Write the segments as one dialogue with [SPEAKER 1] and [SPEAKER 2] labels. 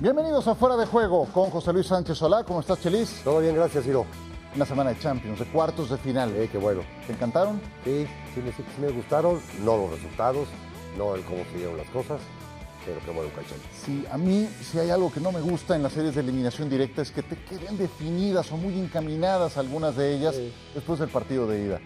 [SPEAKER 1] Bienvenidos a Fuera de Juego con José Luis Sánchez Solá. ¿Cómo estás, Chelis?
[SPEAKER 2] Todo bien, gracias, Ciro.
[SPEAKER 1] Una semana de Champions, de cuartos de final.
[SPEAKER 2] Qué bueno.
[SPEAKER 1] ¿Te encantaron?
[SPEAKER 2] Sí, sí, me, sí me gustaron. No los resultados, no el cómo se dieron las cosas, pero qué bueno, cachón.
[SPEAKER 1] Sí, a mí, si hay algo que no me gusta en las series de eliminación directa es que te queden definidas o muy encaminadas algunas de ellas
[SPEAKER 2] Sí.
[SPEAKER 1] después del partido de ida.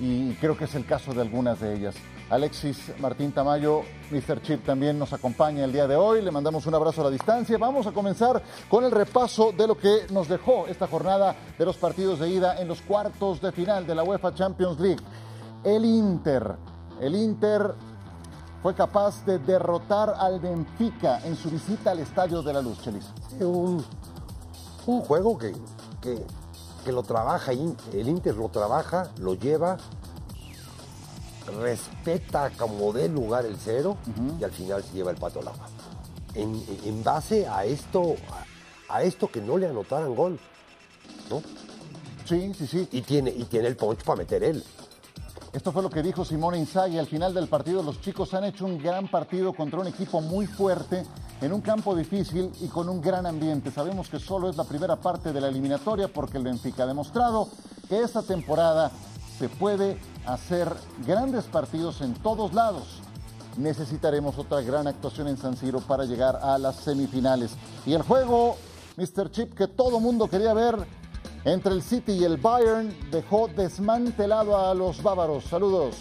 [SPEAKER 1] Y creo que es el caso de algunas de ellas. Alexis Martín Tamayo, Mr. Chip también nos acompaña el día de hoy. Le mandamos un abrazo a la distancia. Vamos a comenzar con el repaso de lo que nos dejó esta jornada de los partidos de ida en los cuartos de final de la UEFA Champions League. El Inter, el Inter fue capaz de derrotar al Benfica en su visita al Estadio de la Luz, Chelis.
[SPEAKER 2] Un, un juego que, que, que lo trabaja, el Inter lo trabaja, lo lleva, respeta como dé lugar el cero y al final se lleva el pato al agua. En, en base a esto, a, a esto que no le anotaran gol, ¿no?
[SPEAKER 1] Sí, sí, sí.
[SPEAKER 2] Y tiene, y tiene el punch para meter él.
[SPEAKER 1] Esto fue lo que dijo Simone Inzaghi al final del partido. Los chicos han hecho un gran partido contra un equipo muy fuerte, en un campo difícil y con un gran ambiente. Sabemos que solo es la primera parte de la eliminatoria porque el Benfica ha demostrado que esta temporada se puede hacer grandes partidos en todos lados. Necesitaremos otra gran actuación en San Siro para llegar a las semifinales. Y el juego, Mr. Chip, que todo mundo quería ver entre el City y el Bayern, dejó desmantelado a los bávaros. Saludos.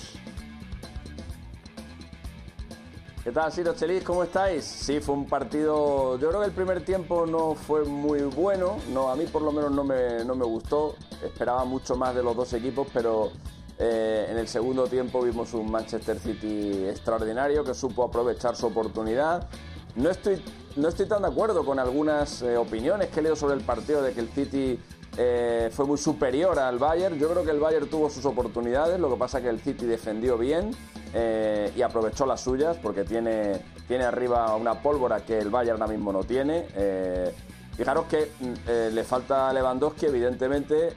[SPEAKER 3] ¿Qué tal, Ciro Chelis? ¿Cómo estáis? Sí, fue un partido. Yo creo que el primer tiempo no fue muy bueno. No, a mí, por lo menos, no me, no me gustó. Esperaba mucho más de los dos equipos, pero eh, en el segundo tiempo vimos un Manchester City extraordinario que supo aprovechar su oportunidad. No estoy, no estoy tan de acuerdo con algunas eh, opiniones que leído sobre el partido de que el City eh, fue muy superior al Bayern. Yo creo que el Bayern tuvo sus oportunidades, lo que pasa que el City defendió bien eh, y aprovechó las suyas porque tiene, tiene arriba una pólvora que el Bayern ahora mismo no tiene. Eh, fijaros que mm, eh, le falta Lewandowski, evidentemente,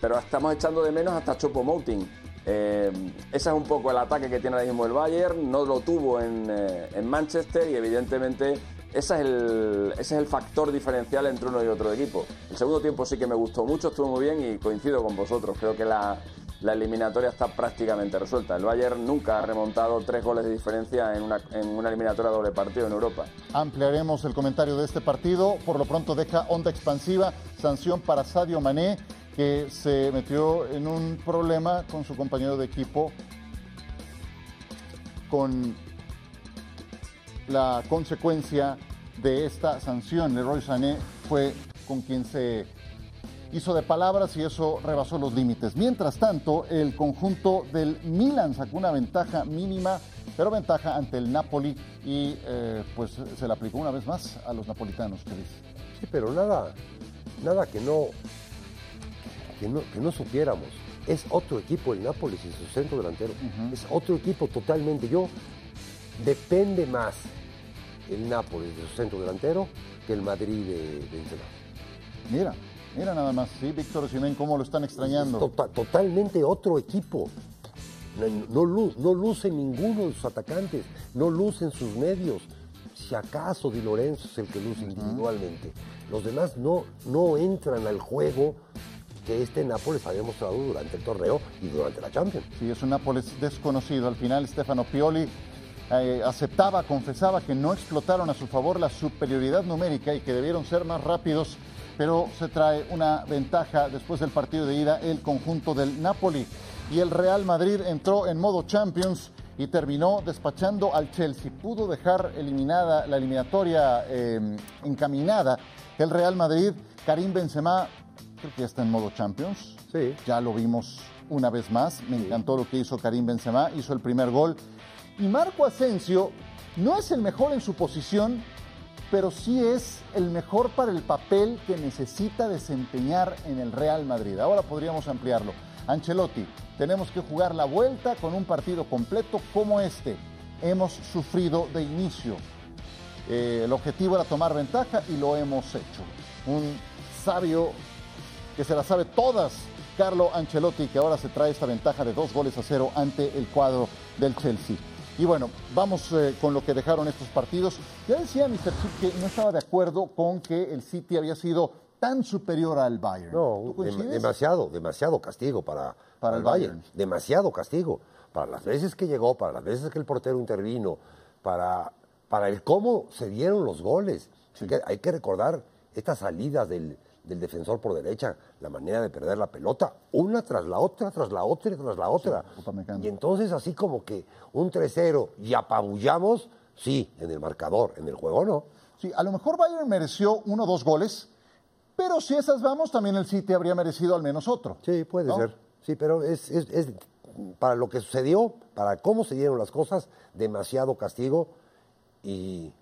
[SPEAKER 3] pero estamos echando de menos hasta Chopo Moting. Eh, ese es un poco el ataque que tiene ahora mismo el Bayern, no lo tuvo en, en Manchester y evidentemente ese es, el, ese es el factor diferencial entre uno y otro equipo. El segundo tiempo sí que me gustó mucho, estuvo muy bien y coincido con vosotros. Creo que la, la eliminatoria está prácticamente resuelta. El Bayern nunca ha remontado tres goles de diferencia en una, en una eliminatoria doble partido en Europa.
[SPEAKER 1] Ampliaremos el comentario de este partido. Por lo pronto deja onda expansiva, sanción para Sadio Mané, que se metió en un problema con su compañero de equipo con la consecuencia de esta sanción. Leroy Sané fue con quien se hizo de palabras y eso rebasó los límites. Mientras tanto, el conjunto del Milan sacó una ventaja mínima, pero ventaja ante el Napoli y eh, pues se la aplicó una vez más a los napolitanos, Cris.
[SPEAKER 2] Sí, pero nada, nada que no, que no, que no supiéramos. Es otro equipo el Nápoles y su centro delantero. Es otro equipo totalmente. Yo depende más el Nápoles de su centro delantero que el Madrid de, de.
[SPEAKER 1] Mira, mira nada más, sí, Víctor Osimhen, cómo lo están extrañando.
[SPEAKER 2] Tota- totalmente otro equipo. No, no lu- no luce ninguno de sus atacantes, no lucen sus medios. Si acaso Di Lorenzo es el que luce individualmente. Los demás no, no entran al juego que este Nápoles ha demostrado durante el torneo y durante la Champions.
[SPEAKER 1] Sí, es un Nápoles desconocido. Al final, Stefano Pioli eh, aceptaba, confesaba que no explotaron a su favor la superioridad numérica y que debieron ser más rápidos, pero se trae una ventaja después del partido de ida el conjunto del Napoli. Y el Real Madrid entró en modo Champions y terminó despachando al Chelsea. Pudo dejar eliminada la eliminatoria eh, encaminada. El Real Madrid, Karim Benzema, creo que ya está en modo Champions.
[SPEAKER 2] Sí.
[SPEAKER 1] Ya lo vimos una vez más. Me encantó lo que hizo Karim Benzema. Hizo el primer gol. Y Marco Asensio no es el mejor en su posición, pero sí es el mejor para el papel que necesita desempeñar en el Real Madrid. Ahora podríamos ampliarlo. Ancelotti, tenemos que jugar la vuelta con un partido completo como este. Hemos sufrido de inicio. Eh, el objetivo era tomar ventaja y lo hemos hecho. Un sabio que se la sabe todas, Carlo Ancelotti, que ahora se trae esta ventaja de dos goles a cero ante el cuadro del Chelsea. Y bueno, vamos eh, con lo que dejaron estos partidos. Ya decía Mr. Chip que no estaba de acuerdo con que el City había sido tan superior al Bayern.
[SPEAKER 2] No, demasiado, demasiado castigo para,
[SPEAKER 1] Para
[SPEAKER 2] para
[SPEAKER 1] el Bayern.
[SPEAKER 2] Bayern. Demasiado castigo. Para las veces que llegó, para las veces que el portero intervino, para, para el cómo se dieron los goles. Hay, que, hay que recordar estas salidas del, del defensor por derecha, la manera de perder la pelota, una tras la otra, tras la otra tras la otra. Y entonces así como que un 3-0 y apabullamos, sí, en el marcador, en el juego no.
[SPEAKER 1] Sí, a lo mejor Bayern mereció uno o dos goles, pero si esas vamos, también el City habría merecido al menos otro.
[SPEAKER 2] Sí, puede
[SPEAKER 1] ¿no?
[SPEAKER 2] ser. Sí, pero es, es- es para lo que sucedió, para cómo se dieron las cosas, demasiado castigo y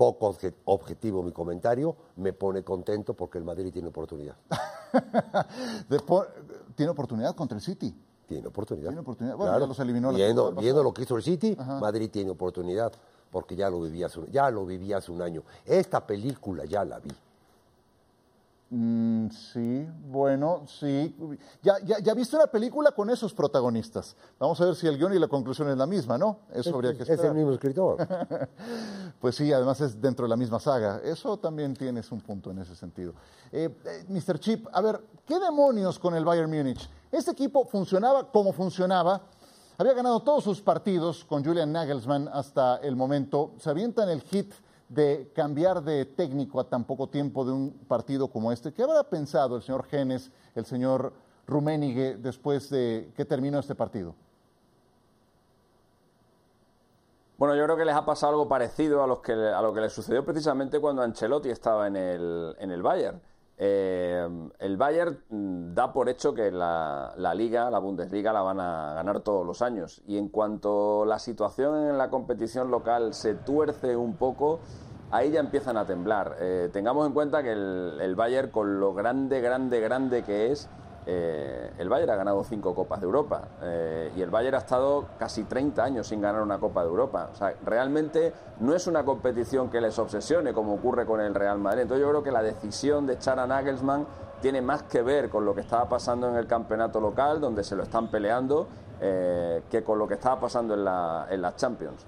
[SPEAKER 2] poco obje- objetivo mi comentario. Me pone contento porque el Madrid tiene oportunidad.
[SPEAKER 1] Después, tiene oportunidad contra el City.
[SPEAKER 2] Tiene oportunidad.
[SPEAKER 1] Tiene oportunidad. Bueno, ya los eliminó
[SPEAKER 2] viendo, viendo lo que hizo el City,
[SPEAKER 1] Ajá.
[SPEAKER 2] Madrid tiene oportunidad porque ya lo viví hace, un- ya lo viví hace un año. Esta película ya la vi.
[SPEAKER 1] Mm, sí, bueno, sí. Ya, ya, ya viste una película con esos protagonistas. Vamos a ver si el guion y la conclusión es la misma, ¿no? Eso habría que
[SPEAKER 2] es el
[SPEAKER 1] esperar.
[SPEAKER 2] mismo escritor.
[SPEAKER 1] Pues sí, además es dentro de la misma saga. Eso también tienes un punto en ese sentido. Eh, eh, Mr. Chip, a ver, ¿qué demonios con el Bayern Múnich? Este equipo funcionaba como funcionaba. Había ganado todos sus partidos con Julian Nagelsmann hasta el momento. Se avientan el hit de cambiar de técnico a tan poco tiempo de un partido como este. ¿Qué habrá pensado el señor Genes, el señor Rummenigge después de que terminó este partido?
[SPEAKER 3] Bueno, yo creo que les ha pasado algo parecido a, los que, a lo que les sucedió precisamente cuando Ancelotti estaba en el, en el Bayern. Eh, el Bayern mm, da por hecho que la, la Liga, la Bundesliga, la van a ganar todos los años. Y en cuanto la situación en la competición local se tuerce un poco, ahí ya empiezan a temblar. Eh, tengamos en cuenta que el Bayern, con lo grande, grande, grande que es, eh, el Bayern ha ganado cinco Copas de Europa eh, y el Bayern ha estado casi 30 años sin ganar una Copa de Europa. O sea, realmente no es una competición que les obsesione como ocurre con el Real Madrid. Entonces yo creo que la decisión de echar a Nagelsmann tiene más que ver con lo que estaba pasando en el campeonato local, donde se lo están peleando, eh, que con lo que estaba pasando en la, en la Champions.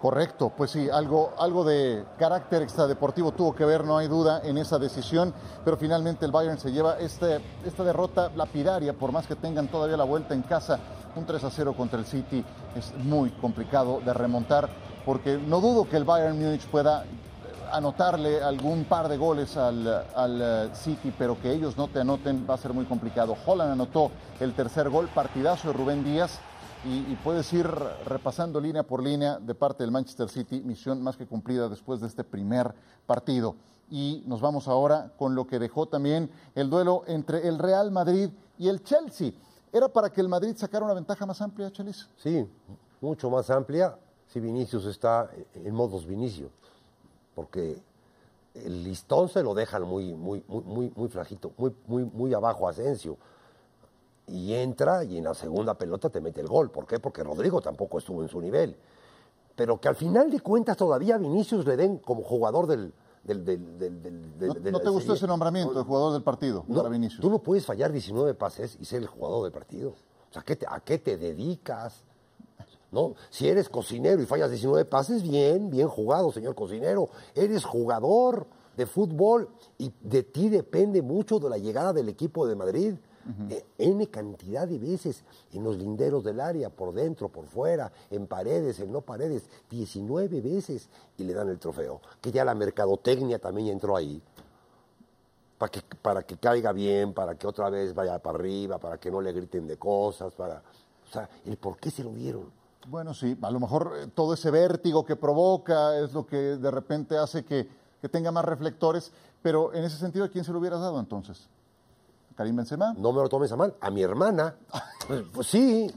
[SPEAKER 1] Correcto, pues sí, algo, algo de carácter extradeportivo tuvo que ver, no hay duda, en esa decisión, pero finalmente el Bayern se lleva este, esta derrota lapidaria, por más que tengan todavía la vuelta en casa, un 3 a 0 contra el City es muy complicado de remontar, porque no dudo que el Bayern Múnich pueda anotarle algún par de goles al, al eh, City, pero que ellos no te anoten va a ser muy complicado. Holland anotó el tercer gol, partidazo de Rubén Díaz, y, puedes ir repasando línea por línea de parte del Manchester City, misión más que cumplida después de este primer partido. Y nos vamos ahora con lo que dejó también el duelo entre el Real Madrid y el Chelsea. ¿Era para que el Madrid sacara una ventaja más amplia, Chelis?
[SPEAKER 2] Sí, mucho más amplia si Vinicius está en modos Vinicio, porque el listón se lo dejan muy, muy, muy, muy, muy flajito, muy, muy, muy abajo Asensio y entra y en la segunda pelota te mete el gol. ¿Por qué? Porque Rodrigo tampoco estuvo en su nivel. Pero que al final de cuentas todavía a Vinicius le den como jugador del... del, del, del, del
[SPEAKER 1] ¿No, ¿no te gustó
[SPEAKER 2] serie.
[SPEAKER 1] ese nombramiento de jugador del partido
[SPEAKER 2] No,
[SPEAKER 1] para Vinicius?
[SPEAKER 2] Tú no puedes fallar 19 pases y ser el jugador del partido. O sea, ¿qué te- ¿a qué te dedicas? ¿No? Si eres cocinero y fallas 19 pases, bien, bien jugado, señor cocinero. Eres jugador de fútbol y de ti depende mucho de la llegada del equipo de Madrid. Eh, N cantidad de veces en los linderos del área, por dentro, por fuera, en paredes, en no paredes, 19 veces y le dan el trofeo. Que ya la mercadotecnia también entró ahí para que, para que caiga bien, para que otra vez vaya para arriba, para que no le griten de cosas, para... O sea, el por qué se lo dieron.
[SPEAKER 1] Bueno, sí, a lo mejor eh, todo ese vértigo que provoca es lo que de repente hace que, que tenga más reflectores, pero en ese sentido, ¿a quién se lo hubieras dado entonces? ¿A ¿Karim Benzema?
[SPEAKER 2] No me lo tomes a mal, a mi hermana. Pues, sí,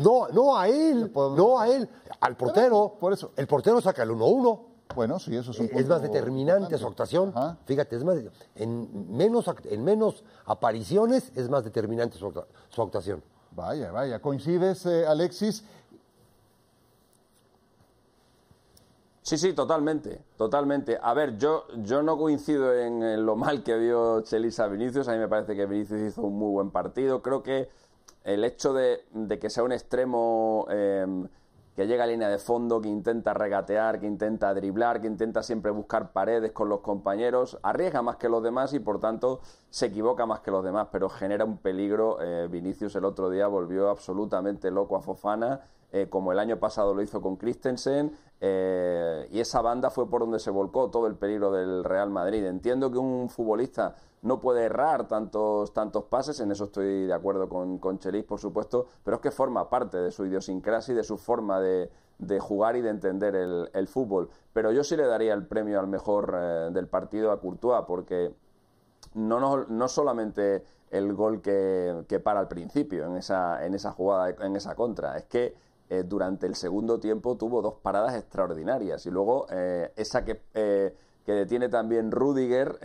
[SPEAKER 2] no, no a él, no a él, al portero.
[SPEAKER 1] Por eso.
[SPEAKER 2] El portero saca el 1-1.
[SPEAKER 1] Bueno, sí, eso es un
[SPEAKER 2] Es más determinante
[SPEAKER 1] importante.
[SPEAKER 2] su actuación.
[SPEAKER 1] Ajá.
[SPEAKER 2] Fíjate, es más, en menos, en menos apariciones es más determinante su actuación.
[SPEAKER 1] Vaya, vaya, coincides, eh, Alexis.
[SPEAKER 3] Sí, sí, totalmente, totalmente. A ver, yo, yo no coincido en, lo mal que vio Chelis a Vinicius. A mí me parece que Vinicius hizo un muy buen partido. Creo que el hecho de, que sea un extremo em, que llega a línea de fondo, que intenta regatear, que intenta driblar, que intenta siempre buscar paredes con los compañeros, arriesga más que los demás y por tanto se equivoca más que los demás, pero genera un peligro. Eh, Vinicius el otro día volvió absolutamente loco a Fofana, eh, como el año pasado lo hizo con Christensen, eh, y esa banda fue por donde se volcó todo el peligro del Real Madrid. Entiendo que un futbolista no puede errar tantos, tantos pases, en eso estoy de acuerdo con, con Chelis, por supuesto, pero es que forma parte de su idiosincrasia y de su forma de, jugar y de entender el, fútbol. Pero yo sí le daría el premio al mejor eh, del partido a Courtois, porque no, no, no solamente el gol que, que, para al principio en esa, en esa jugada, en esa contra, es que eh, durante el segundo tiempo tuvo dos paradas extraordinarias y luego eh, esa que, que detiene también Rudiger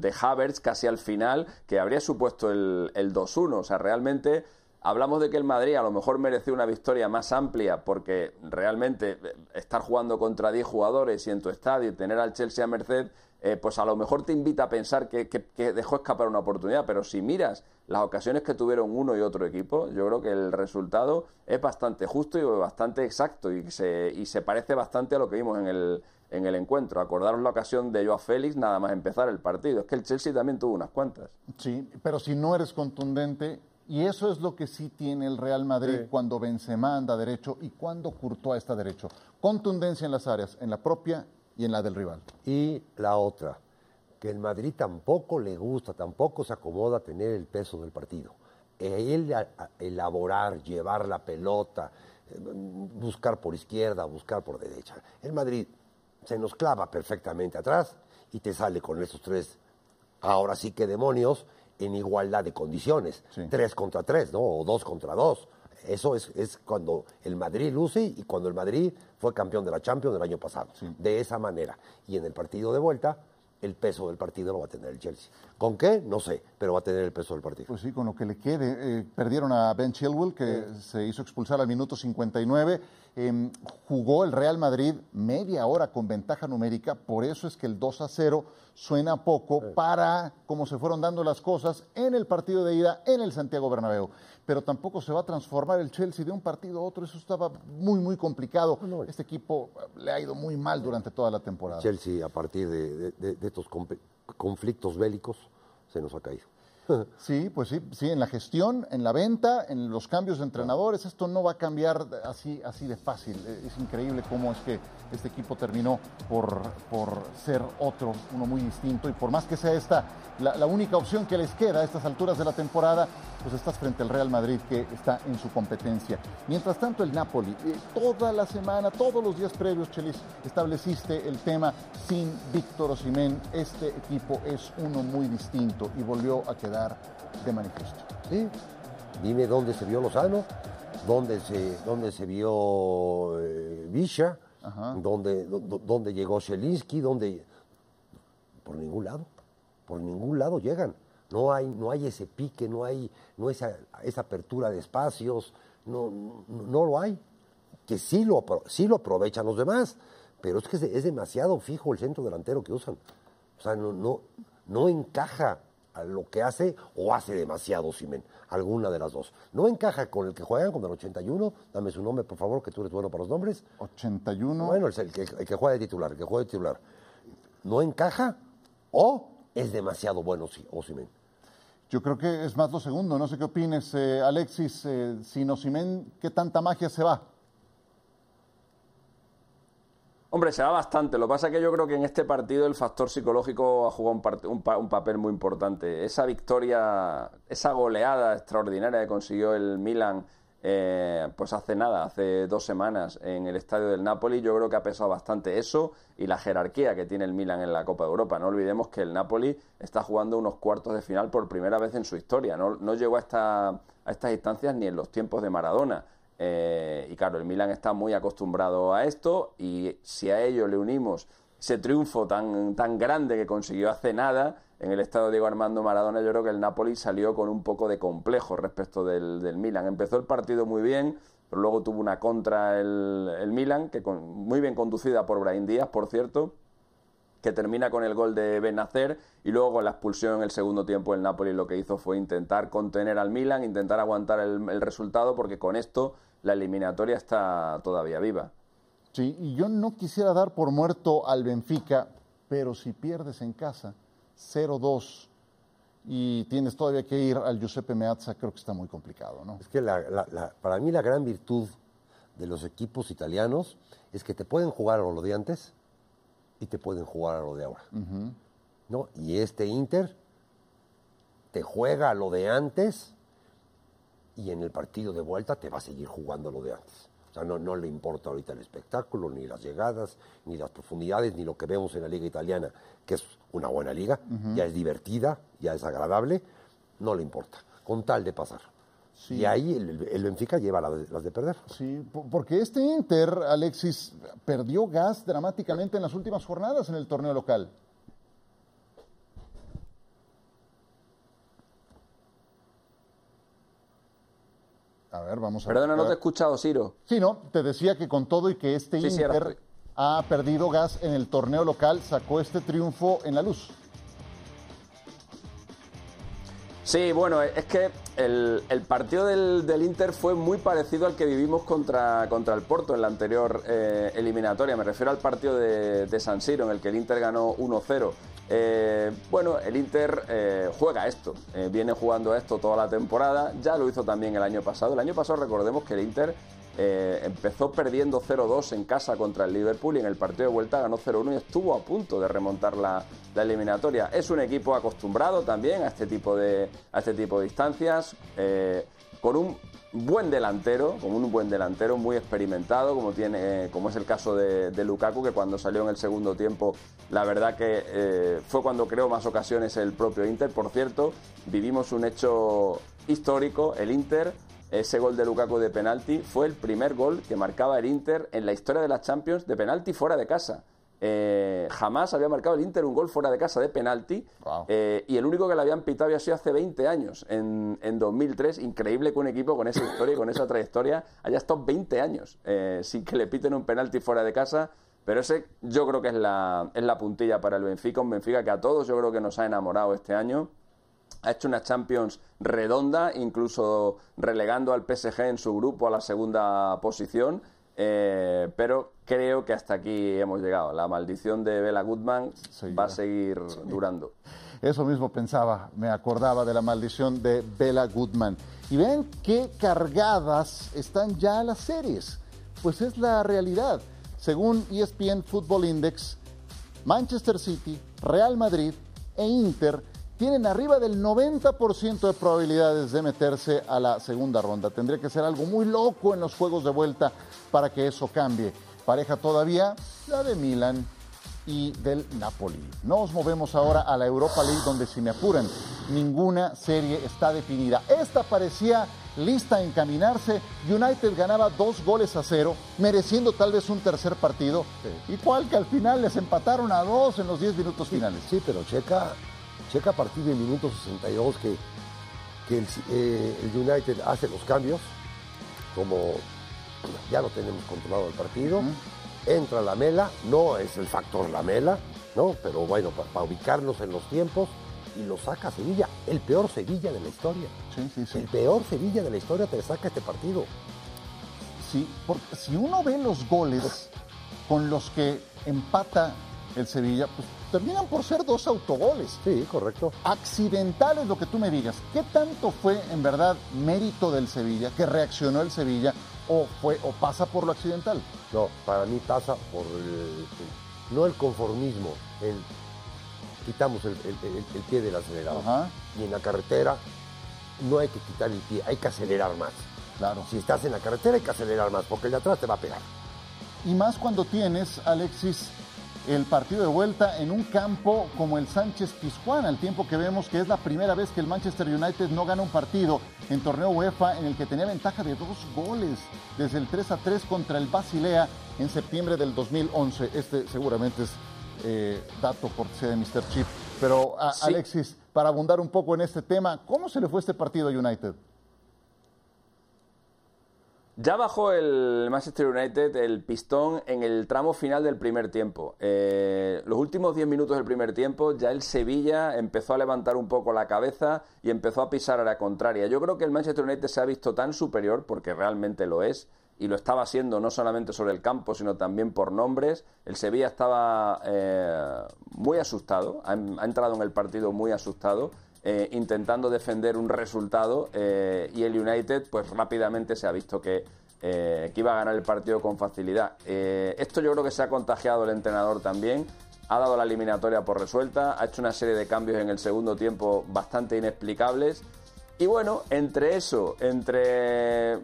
[SPEAKER 3] de Havertz casi al final, que habría supuesto el, el 2-1. O sea, realmente hablamos de que el Madrid a lo mejor mereció una victoria más amplia porque realmente eh, estar jugando contra 10 jugadores y en tu estadio y tener al Chelsea a merced, eh, pues a lo mejor te invita a pensar que, que, dejó escapar una oportunidad, pero si miras las ocasiones que tuvieron uno y otro equipo, yo creo que el resultado es bastante justo y bastante exacto y se, y se parece bastante a lo que vimos en el, en el encuentro. Acordaros la ocasión de Joao Félix nada más empezar el partido. Es que el Chelsea también tuvo unas cuantas.
[SPEAKER 1] Sí, pero si no eres contundente, y eso es lo que sí tiene el Real Madrid cuando Benzema anda derecho y cuando Courtois está derecho. Contundencia en las áreas, en la propia y en la del rival.
[SPEAKER 2] Y la otra, que el Madrid tampoco le gusta, tampoco se acomoda a tener el peso del partido. Él elaborar, llevar la pelota, eh, buscar por izquierda, buscar por derecha. El Madrid se nos clava perfectamente atrás y te sale con esos tres, ahora sí que demonios, en igualdad de condiciones. Tres contra tres, ¿no? O dos contra dos. Eso es, es, cuando el Madrid luce y cuando el Madrid fue campeón de la Champions del año pasado. De esa manera. Y en el partido de vuelta el peso del partido lo va a tener el Chelsea. ¿Con qué? No sé, pero va a tener el peso del partido.
[SPEAKER 1] Pues sí, con lo que le quede. Eh, perdieron a Ben Chilwell, que se hizo expulsar al minuto 59. Em, jugó el Real Madrid media hora con ventaja numérica, por eso es que el 2 a 0 suena poco para cómo se fueron dando las cosas en el partido de ida en el Santiago Bernabéu. Pero tampoco se va a transformar el Chelsea de un partido a otro, eso estaba muy, muy complicado. Este equipo le ha ido muy mal durante toda la temporada.
[SPEAKER 2] Chelsea, a partir de estos conflictos bélicos, se nos ha caído.
[SPEAKER 1] Sí, pues sí, sí, en la gestión, en la venta, en los cambios de entrenadores, esto no va a cambiar así, así de fácil. E, es increíble cómo es que este equipo terminó por, por ser otro, uno muy distinto, y por más que sea esta la, única opción que les queda a estas alturas de la temporada, pues estás frente al Real Madrid que está en su competencia. Mientras tanto, el Napoli, eh, toda la semana, todos los días previos, Chelis, estableciste el tema sin Víctor Osimén. Este equipo es uno muy distinto y volvió a quedar de manifiesto.
[SPEAKER 2] Sí, dime dónde se vio Lozano, dónde se, dónde se vio eh, Villa, dónde, dónde, llegó Zielinski, dónde... Por ningún lado, por ningún lado llegan. No hay, no hay ese pique, no hay no esa, esa apertura de espacios, no, no, lo hay. Que sí lo, sí lo aprovechan los demás, pero es que es demasiado fijo el centro delantero que usan. O sea, no, no, no encaja a lo que hace o hace demasiado Simen, alguna de las dos. No encaja con el que juegan, con el 81, dame su nombre por favor, que tú eres bueno para los nombres.
[SPEAKER 1] 81.
[SPEAKER 2] Bueno, el, que, el que juega de titular, el que juega de titular. No encaja o es demasiado bueno Osimen.
[SPEAKER 1] Yo creo que es más lo segundo, no sé qué opines, eh, Alexis, eh, sin Osimen, ¿qué tanta magia se va?
[SPEAKER 3] Hombre, se va bastante. Lo que pasa es que yo creo que en este partido el factor psicológico ha jugado un, papel muy importante. Esa victoria, esa goleada extraordinaria que consiguió el Milan, eh, pues hace nada, hace dos semanas en el estadio del Napoli, yo creo que ha pesado bastante eso y la jerarquía que tiene el Milan en la Copa de Europa. No olvidemos que el Napoli está jugando unos cuartos de final por primera vez en su historia. No, no llegó a, esta, a estas instancias ni en los tiempos de Maradona. Eh, y claro, el Milan está muy acostumbrado a esto y si a ello le unimos ese triunfo tan, tan grande que consiguió hace nada en el estado de Diego Armando Maradona, yo creo que el Napoli salió con un poco de complejo respecto del, del Milan. Empezó el partido muy bien, pero luego tuvo una contra el, el Milan, que muy bien conducida por Brahim Díaz, por cierto, que termina con el gol de Benacer y luego con la expulsión en el segundo tiempo el Napoli lo que hizo fue intentar contener al Milan, intentar aguantar el, el resultado porque con esto la eliminatoria está todavía viva.
[SPEAKER 1] Sí, y yo no quisiera dar por muerto al Benfica, pero si pierdes en casa 0-2 y tienes todavía que ir al Giuseppe Meazza, creo que está muy complicado, ¿no?
[SPEAKER 2] Es que la- la- la- para mí la gran virtud de los equipos italianos es que te pueden jugar a lo de antes y te pueden jugar a lo de ahora. ¿no? Y este Inter te juega a lo de antes y en el partido de vuelta te va a seguir jugando a lo de antes. O sea, no, no le importa ahorita el espectáculo, ni las llegadas, ni las profundidades, ni lo que vemos en la liga italiana, que es una buena liga, ya es divertida, ya es agradable, no le importa, con tal de pasar. Y ahí el, el Benfica lleva las de perder.
[SPEAKER 1] Sí, po- porque este Inter, Alexis, perdió gas dramáticamente en las últimas jornadas en el torneo local. A ver, vamos a ver.
[SPEAKER 3] Perdona, no te he escuchado, Ciro.
[SPEAKER 1] Sí, no, te decía que con todo y que este
[SPEAKER 3] Sí,
[SPEAKER 1] Inter ha perdido gas en el torneo local, sacó este triunfo en la luz.
[SPEAKER 3] Sí, bueno, es que el, el partido del, del Inter fue muy parecido al que vivimos contra, contra el Porto en la anterior eh, eliminatoria. Me refiero al partido de, de San Siro, en el que el Inter ganó 1-0. Eh, bueno, el Inter eh, juega esto, viene jugando esto toda la temporada, ya lo hizo también el año pasado. El año pasado recordemos que el Inter eh, empezó perdiendo 0-2 en casa contra el Liverpool y en el partido de vuelta ganó 0-1 y estuvo a punto de remontar la, la eliminatoria. Es un equipo acostumbrado también a este tipo de, a este tipo de distancias, eh, con un buen delantero, con un buen delantero muy experimentado, como, tiene, eh, como es el caso de, Lukaku, que cuando salió en el segundo tiempo, la verdad que fue cuando creó más ocasiones el propio Inter. Por cierto, vivimos un hecho histórico, el Inter ese gol de Lukaku de penalti fue el primer gol que marcaba el Inter en la historia de las Champions de penalti fuera de casa. Eh, jamás había marcado el Inter un gol fuera de casa de penalti
[SPEAKER 1] Wow.
[SPEAKER 3] eh, y el único que le habían pitado había sido hace 20 años, en, en 2003. Increíble que un equipo con esa historia y con esa trayectoria haya estado 20 años eh, sin que le piten un penalti fuera de casa. Pero ese yo creo que es la, es la puntilla para el Benfica, un Benfica que a todos yo creo que nos ha enamorado este año ha hecho una Champions redonda, incluso relegando al PSG en su grupo a la segunda posición. eh, pero creo que hasta aquí hemos llegado. La maldición de Bela Goodman va a seguir durando.
[SPEAKER 1] Eso mismo pensaba, me acordaba de la maldición de Bella Goodman. Y ven qué cargadas están ya las series. Pues es la realidad. Según ESPN Football Index, Manchester City, Real Madrid e Inter tienen arriba del 90% de probabilidades de meterse a la segunda ronda. Tendría que ser algo muy loco en los juegos de vuelta para que eso cambie. Pareja todavía la de Milan y del Napoli. Nos movemos ahora a la Europa League donde si me apuran, ninguna serie está definida. Esta parecía lista a encaminarse. United ganaba dos goles a cero, mereciendo tal vez un tercer partido. Y cual que al final les empataron a dos en los 10 minutos finales.
[SPEAKER 2] Sí, pero checa, checa a partir del minuto 62 que, que el, eh, el United hace los cambios, como ya lo tenemos controlado el partido, entra la mela, no es el factor la mela, ¿no? Pero bueno, para ubicarnos en los tiempos, y lo saca Sevilla, el peor Sevilla de la historia.
[SPEAKER 1] Sí, sí, sí.
[SPEAKER 2] El peor Sevilla de la historia te saca este partido.
[SPEAKER 1] Sí, porque si uno ve los goles con los que empata el Sevilla, pues terminan por ser dos autogoles.
[SPEAKER 2] Sí, correcto.
[SPEAKER 1] Accidental es lo que tú me digas. ¿Qué tanto fue en verdad mérito del Sevilla, que reaccionó el Sevilla, o fue o pasa por lo accidental?
[SPEAKER 2] No, para mí pasa por el- el- no el conformismo, el quitamos el, el- el- el pie del acelerador.
[SPEAKER 1] Ajá.
[SPEAKER 2] Y en la carretera no hay que quitar el pie, hay que acelerar más.
[SPEAKER 1] Claro.
[SPEAKER 2] Si estás en la carretera hay que acelerar más, porque el de atrás te va a pegar.
[SPEAKER 1] Y más cuando tienes, Alexis, el partido de vuelta en un campo como el Sánchez Pizjuán, al tiempo que vemos que es la primera vez que el Manchester United no gana un partido en torneo UEFA en el que tenía ventaja de dos goles desde el 3 a 3 contra el Basilea en septiembre del 2011. Este seguramente es eh, dato cortesía de Mr. Chip. Pero, a-
[SPEAKER 3] Sí.
[SPEAKER 1] Alexis, para abundar un poco en este tema, ¿cómo se le fue este partido a United?
[SPEAKER 3] Ya bajó el Manchester United el pistón en el tramo final del primer tiempo. Eh, los últimos 10 minutos del primer tiempo ya el Sevilla empezó a levantar un poco la cabeza y empezó a pisar a la contraria. Yo creo que el Manchester United se ha visto tan superior, porque realmente lo es, y lo estaba haciendo no solamente sobre el campo, sino también por nombres. El Sevilla estaba eh, muy asustado, ha, ha entrado en el partido muy asustado eh, intentando defender un resultado eh, y el United pues rápidamente se ha visto que, eh, que iba a ganar el partido con facilidad. esto yo creo que se ha contagiado el entrenador también, ha dado la eliminatoria por resuelta, ha hecho una serie de cambios en el segundo tiempo bastante inexplicables y bueno, entre eso, entre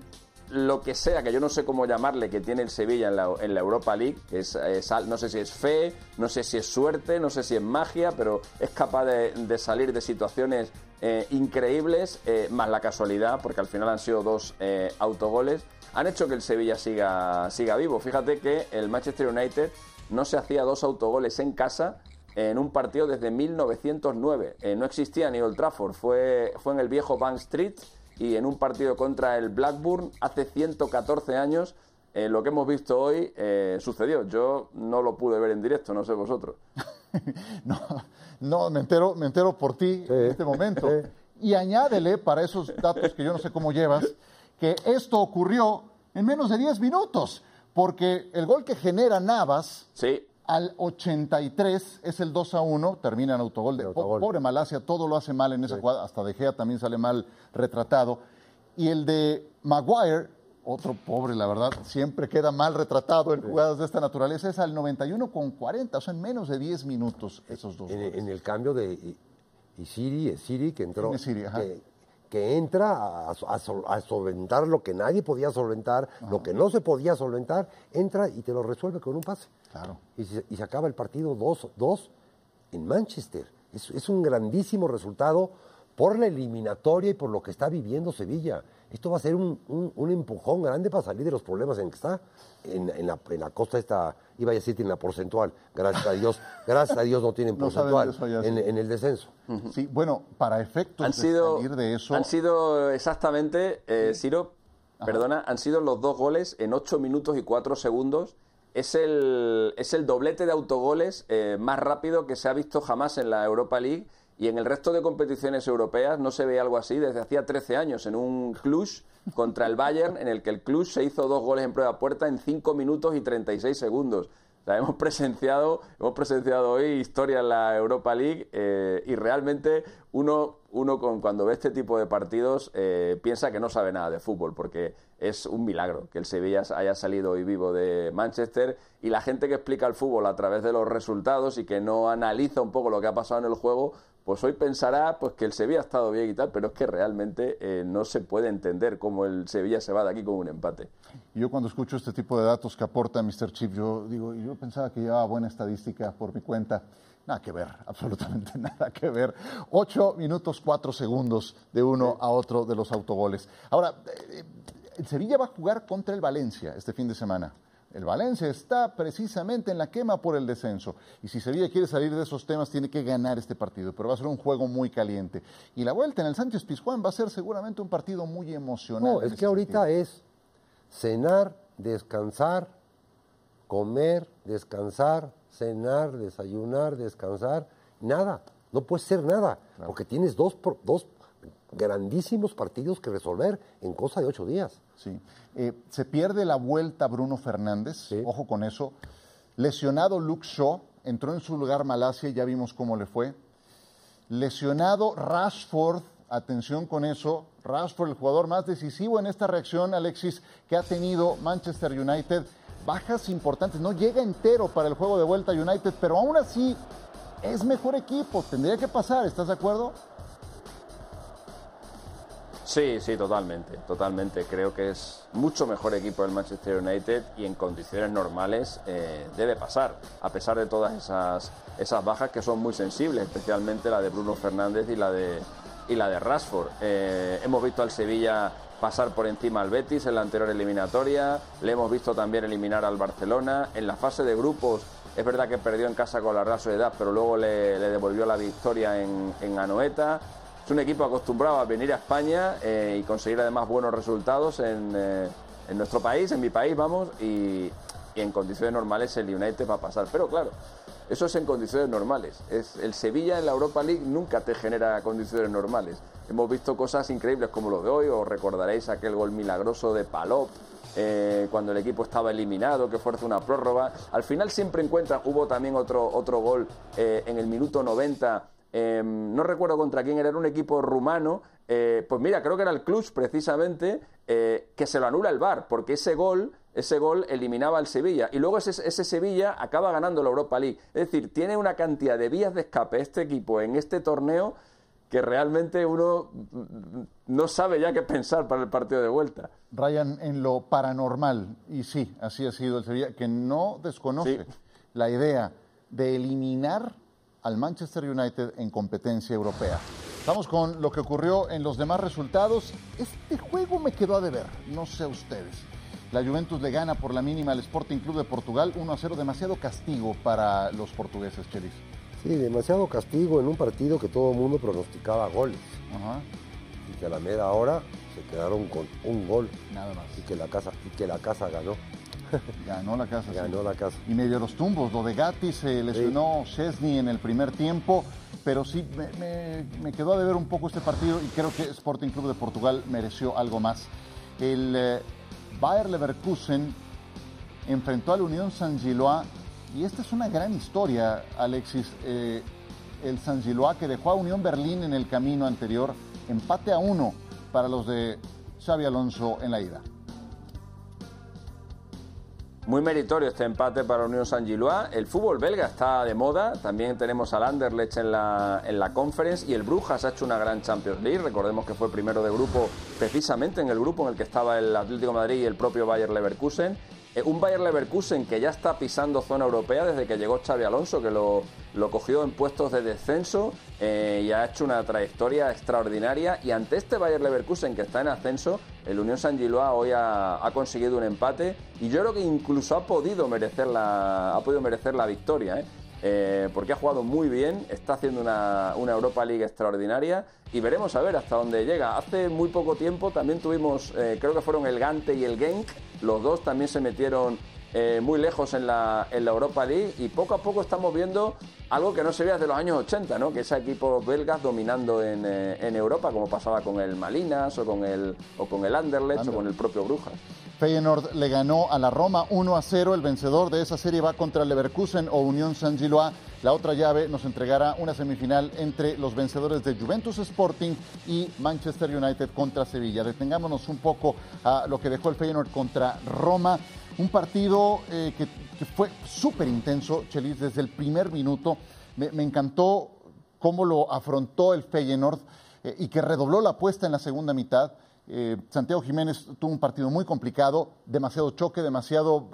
[SPEAKER 3] lo que sea, que yo no sé cómo llamarle, que tiene el Sevilla en la, Europa League, es, no sé si es fe, no sé si es suerte, no sé si es magia, pero es capaz de, salir de situaciones eh, increíbles, eh, más la casualidad, porque al final han sido dos eh, autogoles, han hecho que el Sevilla siga, siga vivo. Fíjate que el Manchester United no se hacía dos autogoles en casa en un partido desde 1909. no existía ni Old Trafford, fue, fue en el viejo Bank Street y en un partido contra el Blackburn hace 114 años. Eh, lo que hemos visto hoy eh, sucedió. Yo no lo pude ver en directo, no sé vosotros.
[SPEAKER 1] no, no, me entero, me entero por ti en este momento. Y añádele, para esos datos que yo no sé cómo llevas, que esto ocurrió en menos de 10 minutos, porque el gol que genera Navas
[SPEAKER 3] sí
[SPEAKER 1] al 83 es el 2 a 1, termina en autogol. De, Pobre Malasia, todo lo hace mal en esa jugada, hasta De Gea también sale mal retratado. Y el de Maguire, otro pobre, la verdad, siempre queda mal retratado en jugadas de esta naturaleza, es al 91 con 40, o sea, en menos de 10 minutos esos dos.
[SPEAKER 2] En, el cambio de Isiri, Siri que entró, que entra a, solventar lo que nadie podía solventar, lo que no se podía solventar, entra y te lo resuelve con un pase.
[SPEAKER 1] Claro.
[SPEAKER 2] Y se, acaba el partido 2-2 en Manchester. Es, un grandísimo resultado por la eliminatoria y por lo que está viviendo Sevilla. Esto va a ser un, empujón grande para salir de los problemas en que está en, la, en la costa esta, iba a decir en la porcentual, gracias a Dios, gracias a Dios no tienen porcentual en, el descenso.
[SPEAKER 1] Sí, bueno, para efectos han sido, de salir de eso...
[SPEAKER 3] Han sido exactamente, eh, Ciro, perdona, han sido los dos goles en 8 minutos y 4 segundos. Es el, es el doblete de autogoles eh, más rápido que se ha visto jamás en la Europa League y en el resto de competiciones europeas no se ve algo así desde hacía 13 años, en un Cluj contra el Bayern, en el que el Cluj se hizo dos goles en prueba puerta en 5 minutos y 36 segundos. hemos presenciado, hemos presenciado hoy historia en la Europa League eh, y realmente uno, uno con, cuando ve este tipo de partidos eh, piensa que no sabe nada de fútbol, porque es un milagro que el Sevilla haya salido hoy vivo de Manchester y la gente que explica el fútbol a través de los resultados y que no analiza un poco lo que ha pasado en el juego, pues hoy pensará pues que el Sevilla ha estado bien y tal, pero es que realmente eh, no se puede entender cómo el Sevilla se va de aquí con un empate.
[SPEAKER 1] Yo cuando escucho este tipo de datos que aporta Mr. Chip, yo digo, yo pensaba que llevaba buena estadística por mi cuenta. Nada que ver, absolutamente nada que ver. Ocho minutos, cuatro segundos de uno a otro de los autogoles. Ahora, eh, el Sevilla va a jugar contra el Valencia este fin de semana. El Valencia está precisamente en la quema por el descenso. Y si Sevilla quiere salir de esos temas, tiene que ganar este partido. Pero va a ser un juego muy caliente. Y la vuelta en el Sánchez Pizjuán va a ser seguramente un partido muy emocionante.
[SPEAKER 2] No, es que ahorita es cenar, descansar, comer, descansar, cenar, desayunar, descansar. Nada. No puede ser nada. Porque tienes dos, dos grandísimos partidos que resolver en cosa de ocho días.
[SPEAKER 1] Sí. Eh, se pierde la vuelta Bruno Fernández, ojo con eso. Lesionado Luke Shaw, entró en su lugar Malasia y ya vimos cómo le fue. Lesionado Rashford, atención con eso, Rashford, el jugador más decisivo en esta reacción, Alexis, que ha tenido Manchester United. Bajas importantes, no llega entero para el juego de vuelta United, pero aún así es mejor equipo, tendría que pasar, ¿estás de acuerdo?
[SPEAKER 3] Sí, sí, totalmente, totalmente. Creo que es mucho mejor equipo el Manchester United y en condiciones normales eh, debe pasar, a pesar de todas esas, esas bajas que son muy sensibles, especialmente la de Bruno Fernández y la de, y la de Rashford. Eh, hemos visto al Sevilla pasar por encima al Betis en la anterior eliminatoria, le hemos visto también eliminar al Barcelona. En la fase de grupos es verdad que perdió en casa con la Real Sociedad, pero luego le, devolvió la victoria en, en Anoeta un equipo acostumbrado a venir a España eh, y conseguir además buenos resultados en, eh, en nuestro país, en mi país, vamos, y, en condiciones normales el United va a pasar. Pero claro, eso es en condiciones normales. Es, el Sevilla en la Europa League nunca te genera condiciones normales. Hemos visto cosas increíbles como lo de hoy, os recordaréis aquel gol milagroso de Palop. Eh, cuando el equipo estaba eliminado, que fuerza una prórroga. Al final siempre encuentra, hubo también otro, otro gol eh, en el minuto 90 em, no recuerdo contra quién era, un equipo rumano, eh, pues mira, creo que era el Cluj precisamente, que se lo anula el VAR, porque ese gol ese gol eliminaba al Sevilla y luego ese, ese, Sevilla acaba ganando la Europa League. Es decir, tiene una cantidad de vías de escape este equipo en este torneo que realmente uno no sabe ya qué pensar para el partido de vuelta.
[SPEAKER 1] Ryan, en lo paranormal, y sí, así ha sido el Sevilla, que no desconoce la idea de eliminar al Manchester United en competencia europea. Vamos con lo que ocurrió en los demás resultados. Este juego me quedó a deber, no sé ustedes. La Juventus le gana por la mínima al Sporting Club de Portugal 1 a 0. Demasiado castigo para los portugueses, Chelis.
[SPEAKER 2] Sí, demasiado castigo en un partido que todo el mundo pronosticaba goles. Y que a la media hora se quedaron con un gol.
[SPEAKER 1] Nada más.
[SPEAKER 2] Y que la casa, y que la casa ganó.
[SPEAKER 1] Ganó la casa.
[SPEAKER 2] Ganó la casa.
[SPEAKER 1] Y medio los tumbos. Lo de Gatti se lesionó Chesney en el primer tiempo. Pero sí, me, quedó a deber un poco este partido y creo que Sporting Club de Portugal mereció algo más. El. Eh, Bayer Leverkusen enfrentó al Unión San Gilois y esta es una gran historia, Alexis. Eh, el San Gilois que dejó a Unión Berlín en el camino anterior, empate a uno para los de Xavi Alonso en la ida.
[SPEAKER 3] Muy meritorio este empate para Unión San Gilois. El fútbol belga está de moda. También tenemos al Anderlecht en la, en la Conference y el Brujas ha hecho una gran Champions League. Recordemos que fue primero de grupo precisamente en el grupo en el que estaba el Atlético Madrid y el propio Bayer Leverkusen. Eh, un Bayer Leverkusen que ya está pisando zona europea desde que llegó Xavi Alonso, que lo, lo cogió en puestos de descenso eh, y ha hecho una trayectoria extraordinaria. Y ante este Bayer Leverkusen que está en ascenso, el Unión San Gilois hoy ha, conseguido un empate y yo creo que incluso ha podido merecer la, ha podido merecer la victoria. ¿eh? Eh, porque ha jugado muy bien, está haciendo una, Europa League extraordinaria y veremos a ver hasta dónde llega. Hace muy poco tiempo también tuvimos, eh, creo que fueron el Gante y el Genk, los dos también se metieron eh, muy lejos en la, en la Europa League y poco a poco estamos viendo algo que no se veía desde los años 80, ¿no? que es equipos belgas dominando en, en, Europa, como pasaba con el Malinas o con el, o con el Anderlecht o con el propio Brujas.
[SPEAKER 1] Feyenoord le ganó a la Roma 1 a 0. El vencedor de esa serie va contra Leverkusen o Unión San Gilois. La otra llave nos entregará una semifinal entre los vencedores de Juventus Sporting y Manchester United contra Sevilla. Detengámonos un poco a lo que dejó el Feyenoord contra Roma. Un partido eh, que, fue súper intenso, Chelis, desde el primer minuto. Me, encantó cómo lo afrontó el Feyenoord eh, y que redobló la apuesta en la segunda mitad. Eh, Santiago Jiménez tuvo un partido muy complicado, demasiado choque, demasiado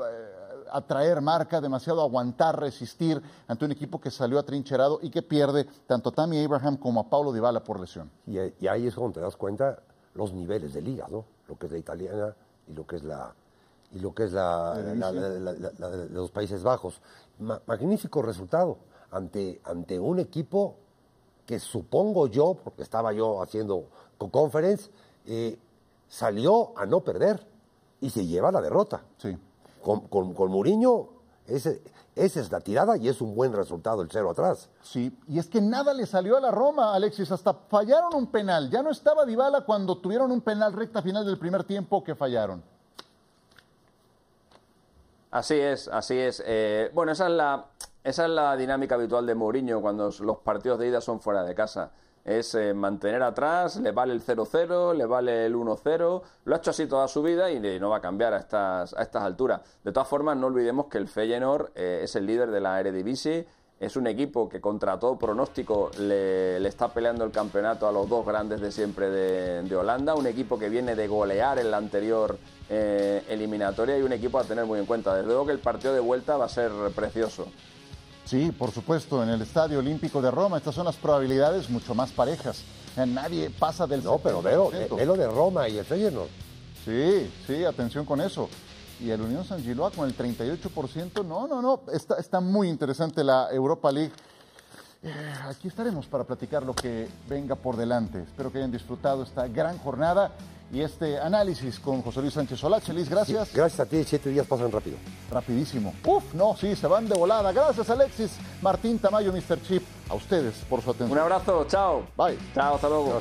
[SPEAKER 1] atraer marca, demasiado aguantar, resistir ante un equipo que salió atrincherado y que pierde tanto a Tammy Abraham como a Paulo Dybala por lesión.
[SPEAKER 2] Y, ahí es cuando te das cuenta los niveles de liga, ¿no? Lo que es la italiana y lo que es la y lo que es la, de los Países Bajos. magnífico resultado ante, ante un equipo que supongo yo, porque estaba yo haciendo conference, eh, salió a no perder y se lleva la derrota.
[SPEAKER 1] Sí.
[SPEAKER 2] Con, con, Mourinho, ese, esa es la tirada y es un buen resultado el cero atrás.
[SPEAKER 1] Sí, y es que nada le salió a la Roma, Alexis, hasta fallaron un penal. Ya no estaba Dybala cuando tuvieron un penal recta final del primer tiempo que fallaron.
[SPEAKER 3] Así es, así es. Eh, bueno, esa es, la, esa es la dinámica habitual de Mourinho cuando los partidos de ida son fuera de casa es eh, mantener atrás, le vale el 0-0, le vale el 1-0, lo ha hecho así toda su vida y no va a cambiar a estas, a estas alturas. De todas formas, no olvidemos que el Feyenoord eh, es el líder de la Eredivisie, es un equipo que contra todo pronóstico le, está peleando el campeonato a los dos grandes de siempre de, Holanda, un equipo que viene de golear en la anterior eh, eliminatoria y un equipo a tener muy en cuenta. Desde luego que el partido de vuelta va a ser precioso.
[SPEAKER 1] Sí, por supuesto, en el Estadio Olímpico de Roma. Estas son las probabilidades mucho más parejas. Nadie pasa del
[SPEAKER 2] No, pero veo, lo de Roma y el Feyenoord.
[SPEAKER 1] Sí, sí, atención con eso. Y el Unión San Giloa con el 38%, no, no, no, está, está muy interesante la Europa League. eh, aquí estaremos para platicar lo que venga por delante. Espero que hayan disfrutado esta gran jornada y este análisis con José Luis Sánchez Solá. Chelis, gracias.
[SPEAKER 2] Gracias a ti, siete días pasan rápido.
[SPEAKER 1] Rapidísimo. Uf, no, sí, se van de volada. Gracias, Alexis, Martín Tamayo, Mr. Chip. A ustedes por su atención.
[SPEAKER 3] Un abrazo, chao.
[SPEAKER 1] Bye.
[SPEAKER 3] Chao, hasta luego.